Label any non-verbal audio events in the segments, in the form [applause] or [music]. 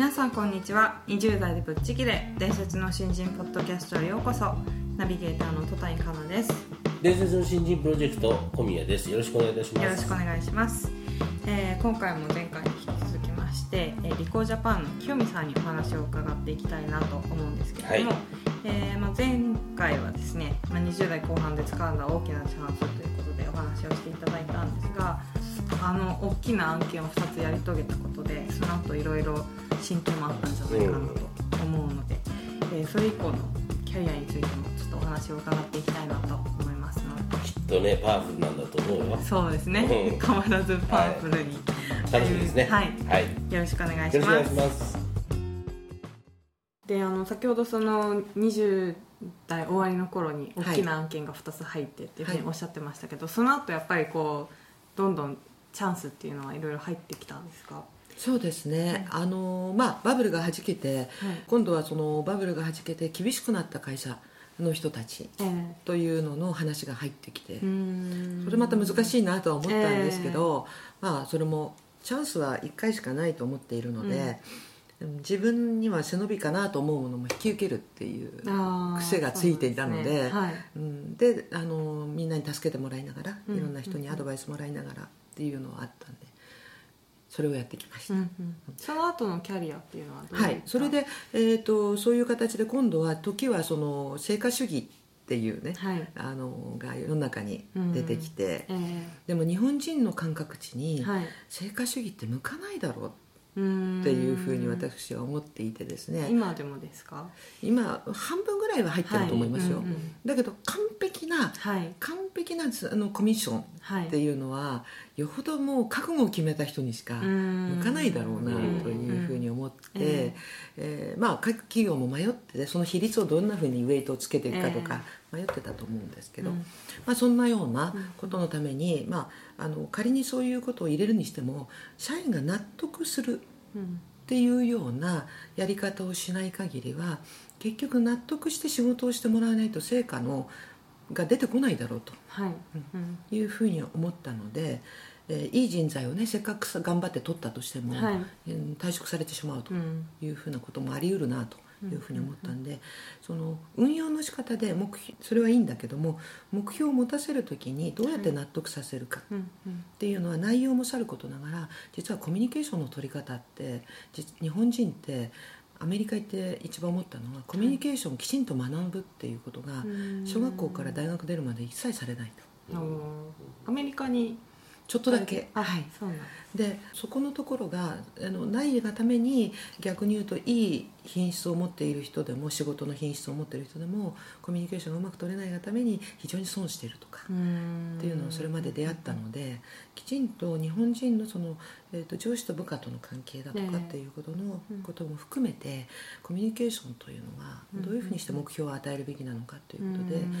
皆さんこんにちは。20代でぶっちぎれ伝説の新人ポッドキャストへようこそ。ナビゲーターの戸谷香奈です。伝説の新人プロジェクト小宮です。よろしくお願いいたします。よろしくお願いします、えー今回も前回に引き続きまして、えー、リコージャパンの清美さんにお話を伺っていきたいなと思うんですけれども、はい。えーまあ、前回はですね、まあ、20代後半で掴んだ大きなチャンスということでお話をしていただいたんですがあの大きな案件を2つやり遂げたことでその後いろいろ進展もあったんじゃないかなと思うので、えーそれ以降のキャリアについてもちょっとお話を伺っていきたいなと思いますので。きっとねパワフルなんだと思うよ。そうですね。うん。変わらずパワフルに、楽しみですね。はい。はい、よろしくお願いよしまろしくお願いしすます。であの先ほどその20代終わりの頃に大きな案件が2つ入ってっていうふうにはいおっしゃってましたけど、その後やっぱりこうどんどんチャンスっていうのはいろいろ入ってきたんですか？そうですね、あのまあ、バブルがはじけて、今度はそのバブルがはじけて厳しくなった会社の人たちええ。というのの話が入ってきて、それまた難しいなとは思ったんですけど、まあ、それもチャンスは1回しかないと思っているので、うん。自分には背伸びかなと思うものも引き受けるっていう癖がついていたのでね。はい。うん。であのみんなに助けてもらいながら、うん。いろんな人にアドバイスもらいながらっていうのはあったんでそれをやってきました。うんうん。その後のキャリアっていうのはどうはい。い、それで、えー、とそういう形で今度は時はその成果主義っていうね、はい。あのが世の中に出てきて、えでも日本人の感覚値に成果主義って向かないだろううーんっていうふうに私は思っていてですね。今でもですか？今半分ぐらいは入ってると思いますよ、はいうんうんだけど完璧なはい。完璧なあのコミッション。はいっていうのはよほどもう覚悟を決めた人にしか向向かないだろうなうん。というふうに思って、ええーまあ各企業も迷っててその比率をどんなふうにウェイトをつけていくかとか迷ってたと思うんですけど、うん。まあ、そんなようなことのために、まあ、あの仮にそういうことを入れるにしても社員が納得するうん。っていうようなやり方をしない限りは結局納得して仕事をしてもらわないと成果のが出てこないだろうと。はい。うん。いうふうに思ったので、えーいい人材をねせっかくさ頑張って取ったとしても、はい。えー退職されてしまうとうん。いうふうなこともあり得るなというふうに思ったんで、その運用の仕方で目標それはいいんだけども目標を持たせる時にどうやって納得させるかっていうのは内容もさることながら実はコミュニケーションの取り方って実日本人ってアメリカ行って一番思ったのはコミュニケーションをきちんと学ぶっていうことがうん小学校から大学出るまで一切されないと。アメリカにちょっとだけ。あはい。そうなんですでそこのところがあのないがために逆に言うといい品質を持っている人でも仕事の品質を持っている人でもコミュニケーションがうまく取れないがために非常に損しているとか。っていうのをそれまで出会ったのできちんと日本人のその、えー、と上司と部下との関係だとかええ。っていうことのうん。ことも含めてコミュニケーションというのはうん。どういうふうにして目標を与えるべきなのかということで、うん。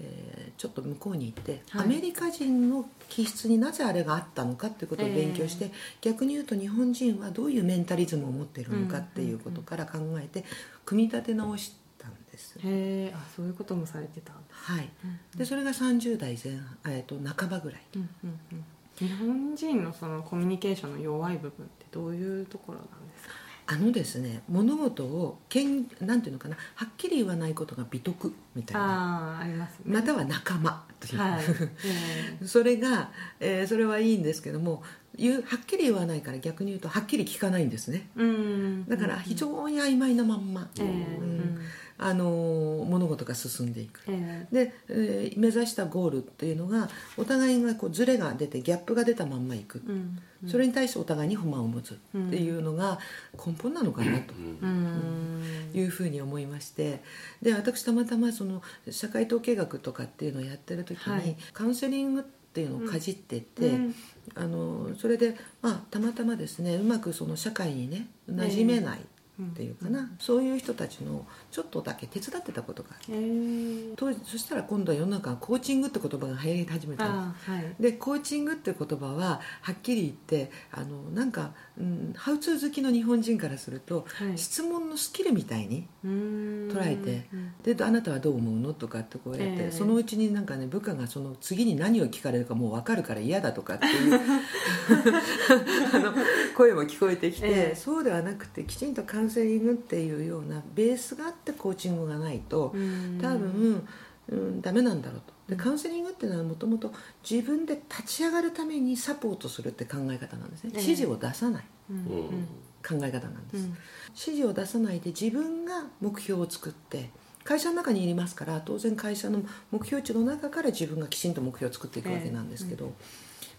えーちょっと向こうに行って、はい。アメリカ人の気質になぜあれがあったのかということを勉強して、逆に言うと日本人はどういうメンタリズムを持っているのかっていうことから考えて組み立て直したんです。へえあそういうこともされてた。はい、うんでそれが30代前半、えー、と半ばぐらい。うんうんうん。日本人のそのコミュニケーションの弱い部分ってどういうところなんですか？あのですね物事をけんなんていうのかなはっきり言わないことが美徳みたいな。ああありますね。または仲間という、はい、[laughs] えそれが、えーそれはいいんですけども言うはっきり言わないから逆に言うとはっきり聞かないんですね。だから非常に曖昧なまんま、ええ。うん。あのー物事が進んでいく。ええ。で、えー目指したゴールっていうのがお互いがこうズレが出てギャップが出たまんまいく、うん。それに対してお互いに不満を持つっていうのが根本なのかなと。うん。いうふうに思いまして。で私たまたまその社会統計学とかっていうのをやってる時に、はい。カウンセリングっていうのをかじってて、うん。あのそれで、まあ、たまたまですねうまくその社会にね馴染めないっていうかな、そういう人たちのちょっとだけ手伝ってたことがあるへー。当時そしたら今度は世の中はコーチングって言葉が流行り始めたの。あーはい。でコーチングって言葉ははっきり言ってあのなんか、うん、ハウツー好きの日本人からすると、はい。質問のスキルみたいに捉えてうん。であなたはどう思うのとかってこうやって、ええ。そのうちになんかね部下がその次に何を聞かれるかもう分かるから嫌だとかっていう [laughs] あの声も聞こえてきて、ええ。そうではなくてきちんとカウンセリングっていうようなベースがあってコーチングがないとうん。多分、うん、ダメなんだろうと。でカウンセリングっていうのはもともと自分で立ち上がるためにサポートするって考え方なんですね。ええ。指示を出さない。うん。うん。考え方なんです、うん。指示を出さないで自分が目標を作って会社の中にいますから当然会社の目標値の中から自分がきちんと目標を作っていくわけなんですけど、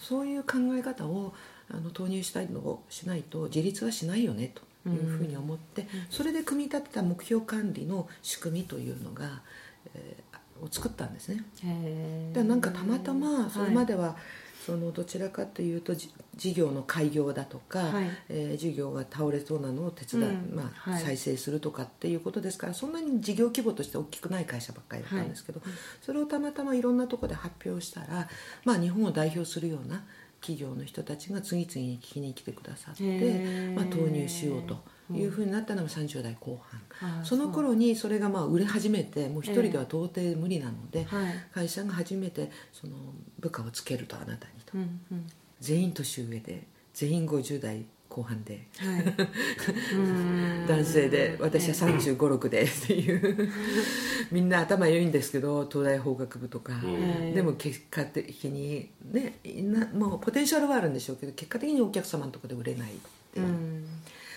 そういう考え方をあの投入したいのをしないと自立はしないよねというふうに思って、それで組み立てた目標管理の仕組みというのが、えーを作ったんですね。でなんかたまたまそれまででは、そのどちらかというとじ事業の開業だとか、はい。えー事業が倒れそうなのを手伝い、うん。まあはい。再生するとかっていうことですからそんなに事業規模として大きくない会社ばっかりだったんですけど、それをたまたまいろんなところで発表したら、まあ、日本を代表するような企業の人たちが次々に聞きに来てくださって、まあ、投入しようというふうになったのが30代後半。その頃にそれがまあ売れ始めてもう一人では到底無理なので、はい。会社が初めてその部下をつけるとあなたにと。全員年上で全員50代後半で。はい。[laughs] うん。男性で私は3 5 6でっていう。[laughs] みんな頭良いんですけど東大法学部とか、うん。でも結果的にねなもうポテンシャルはあるんでしょうけど結果的にお客様のところで売れないって。いうう、ん。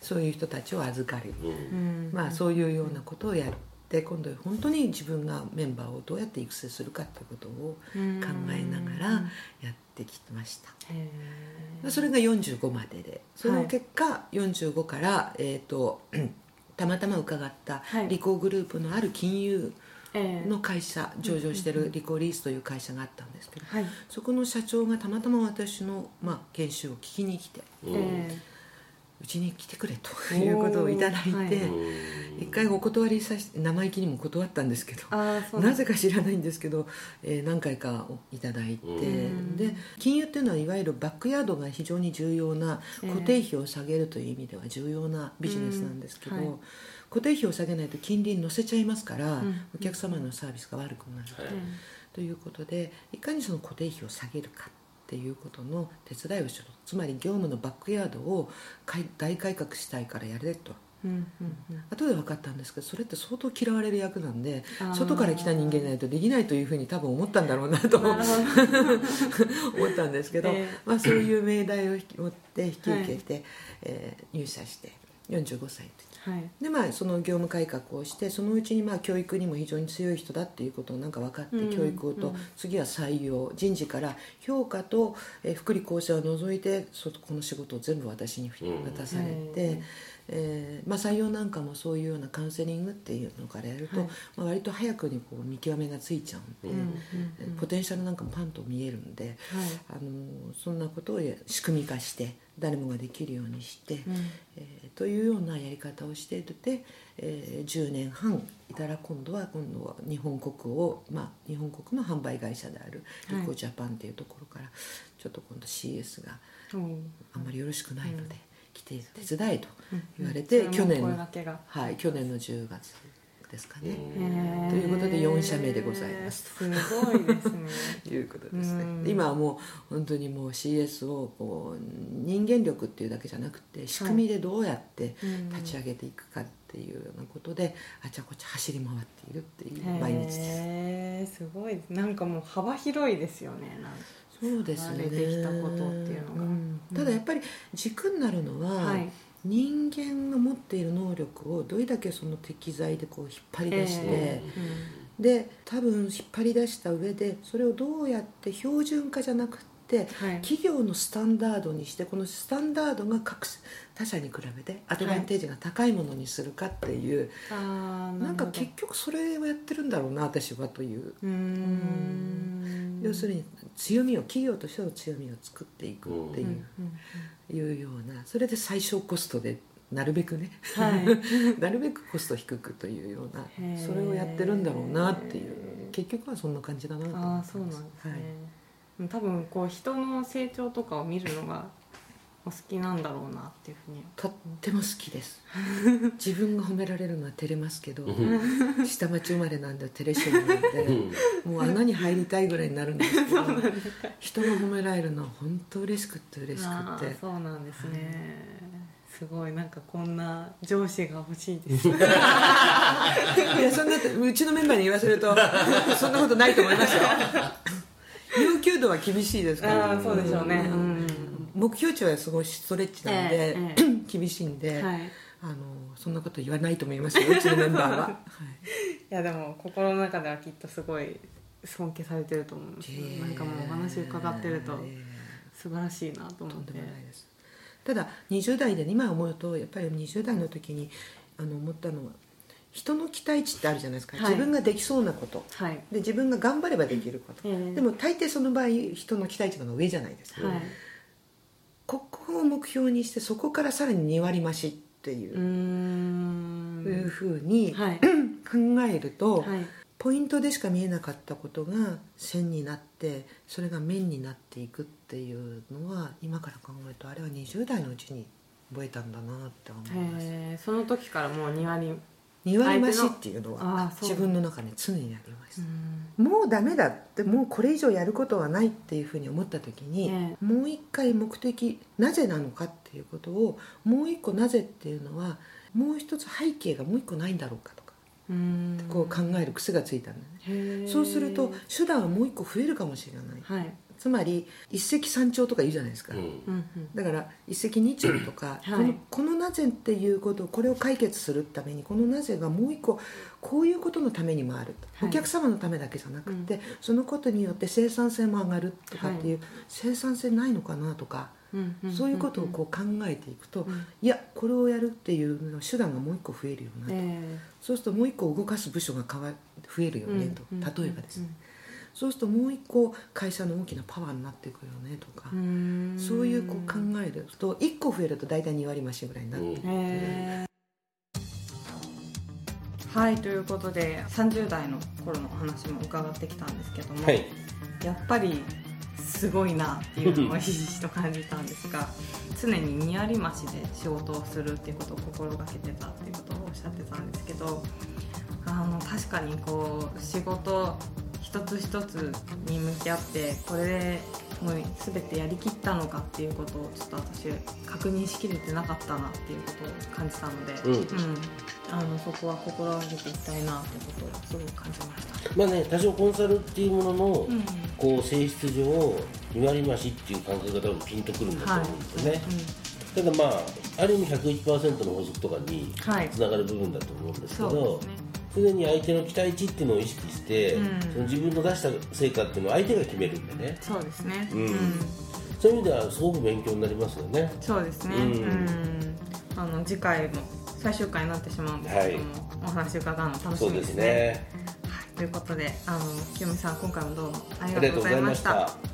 そういう人たちを預かる、まあ、そういうようなことをやって今度本当に自分がメンバーをどうやって育成するかっていうことを考えながらやってきました。へそれが45まででその結果、45から、えー、と [clears throat] たまたま伺ったはい。リコーグループのある金融の会社、上場してるリコーリースという会社があったんですけど、はい。そこの社長がたまたま私の、まあ、研修を聞きに来てうんえうちに来てくれということをいただいて、はい一回お断りさし生意気にも断ったんですけどなぜか知らないんですけど、えー何回かいただいて、うん。で金融っていうのはいわゆるバックヤードが非常に重要なええ固定費を下げるという意味では重要なビジネスなんですけど、うんはい。固定費を下げないと金利に乗せちゃいますから、うん。お客様のサービスが悪くなる、はい。ということでいかにその固定費を下げるかっていうことの手伝いをしろつまり業務のバックヤードを改大改革したいからやれと。うんうんうん。後で分かったんですけどそれって相当嫌われる役なんで外から来た人間じゃないとできないというふうに多分思ったんだろうなと思 [laughs] ったんですけど、ええ。まあ、そういう命題を引き持って引き受けて、えー入社して45歳の時はい。でまあその業務改革をしてそのうちにまあ教育にも非常に強い人だっていうことをなんか分かって、うん教育と、うん次は採用人事から評価と、えー福利厚生を除いてそこの仕事を全部私に渡されて、うんえーまあ、採用なんかもそういうようなカウンセリングっていうのからやると、はい。まあ、割と早くにこう見極めがついちゃうんで、うんうんえーポテンシャルなんかもパンと見えるんで、はい。あのそんなことを仕組み化して誰もができるようにして、うん。えーというようなやり方をしていて、えー10年半いたら今度は今度は日本国を、まあ、日本国の販売会社であるリコージャパンっていうところから、ちょっと今度 CS がう。んあんまりよろしくないので、うん来て手伝えと言われうんて、去年のはい去年の10月ですかね、ということで4社目でございますすごいですね。[laughs] いうことですね。うん今はもう本当にもう CS をこう人間力っていうだけじゃなくて仕組みでどうやってうん立ち上げていくかっていうようなことであちゃこちゃ走り回っているっていう毎日です。すごい。なんかもう幅広いですよねなんかそうですね。慣れてきたことっていうのがん。ただやっぱり軸になるのは、はい。人間が持っている能力をどれだけその適材でこう引っ張り出して、えで多分引っ張り出した上でそれをどうやって標準化じゃなくはい。企業のスタンダードにしてこのスタンダードが各他社に比べてアドバンテージが高いものにするかっていう、あーなんか結局それをやってるんだろうな私はという、う要するに強みを企業としての強みを作っていくっていう,、ういうような。それで最小コストでなるべくね、はい。[laughs] なるべくコスト低くというような。それをやってるんだろうなっていう。結局はそんな感じだなと思ってああますそうなんですね、はい多分こう人の成長とかを見るのがお好きなんだろうなっていうふうに。とっても好きです。[laughs] 自分が褒められるのは照れますけど下町生まれなんで照れ性なん。でもう穴に入りたいぐらいになるんですけど [laughs] 人が褒められるのは本当嬉しくって嬉しあくて。ーそうなんですね、すごいなんかこんな上司が欲しいです。[laughs] いやそんなうちのメンバーに言わせるとそんなことないと思いますよ要求度は厳しいですからああそうでしょうね。うん。目標値はすごいストレッチなんで、えええ厳しいんで、はい。あのそんなこと言わないと思いますようちのメンバーは、[laughs] はい。いやでも心の中ではきっとすごい尊敬されてると思います、いなんかもうお話伺ってるとえ素晴らしいなと思とんってでもないです。ただ20代で今思うとやっぱり20代の時にあの思ったのは人の期待値ってあるじゃないですか、はい。自分ができそうなこと。はい。で自分が頑張ればできること、ええ。でも大抵その場合人の期待値の上じゃないです。か、はい。ここを目標にしてそこからさらに2割増しっていう。いうふうにはい。[clears throat] 考えると、はい。ポイントでしか見えなかったことが線になってそれが面になっていくっていうのは今から考えるとあれは20代のうちに覚えたんだなって思います。その時からもう2割2割増しっていうのあは自分の中に常にありましうたもうダメだってもうこれ以上やることはないっていうふうに思った時に、えもう一回目的なぜなのかっていうことをもう一個なぜっていうのはもう一つ背景がもう一個ないんだろうかとかこう考える癖がついたんだね。そうすると手段はもう一個増えるかもしれない。はいつまり一石三鳥とか言うじゃないですか、うん。うんうん。だから一石二鳥とか、はい。このこのなぜっていうことこれを解決するためにこのなぜがもう一個こういうことのためにもあると、はい。お客様のためだけじゃなくて、そのことによって生産性も上がるとかっていう、生産性ないのかなとか、うんんんそういうことをこう考えていくと、うん。いやこれをやるっていうの手段がもう一個増えるよなと、えそうするともう一個動かす部署が変わ増えるよーねと、うん例えばです。ね、そうするともう一個会社の大きなパワーになっていくよねとか、そういうこう考えると1個増えると大体2割増しぐらいになって、うんへー。はいということで30代の頃のお話も伺ってきたんですけども、はい。やっぱりすごいなっていうのをひしひしと感じたんですが [laughs] 常ににやり増しで仕事をするっていうことを心がけてたっていうことをおっしゃってたんですけどあの確かにこう仕事一つ一つに向き合ってこれでもう全てやりきったのかっていうことをちょっと私確認しきれてなかったなっていうことを感じたので、うん。あのそこは心がけていきたいなってことをすごく感じました。まあね多少コンサルっていうものの、うん。こう性質上2割増しっていう感覚が多分ピンとくるんだと思うんですよね、ただまあある意味101%の法則とかにはい。つながる部分だと思うんですけど、ですね常に相手の期待値っていうのを意識して、うんその自分の出した成果っていうのは相手が決めるんでねそうですね。うんそういう意味ではすごく勉強になりますよねそうですね。ううんん。あの次回も最終回になってしまうんですけども、お話伺うの楽しみですすね。ねはい。ということで、あの清美さん今回もどうもありがとうご。ざいました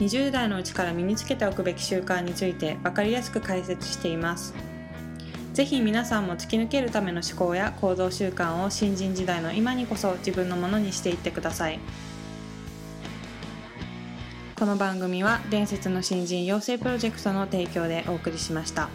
20代のうちから身につけておくべき習慣について分かりやすく解説していますぜひ皆さんも突き抜けるための思考や行動習慣を新人時代の今にこそ自分のものにしていってくださいこの番組は伝説の新人養成プロジェクトの提供でお送りしました。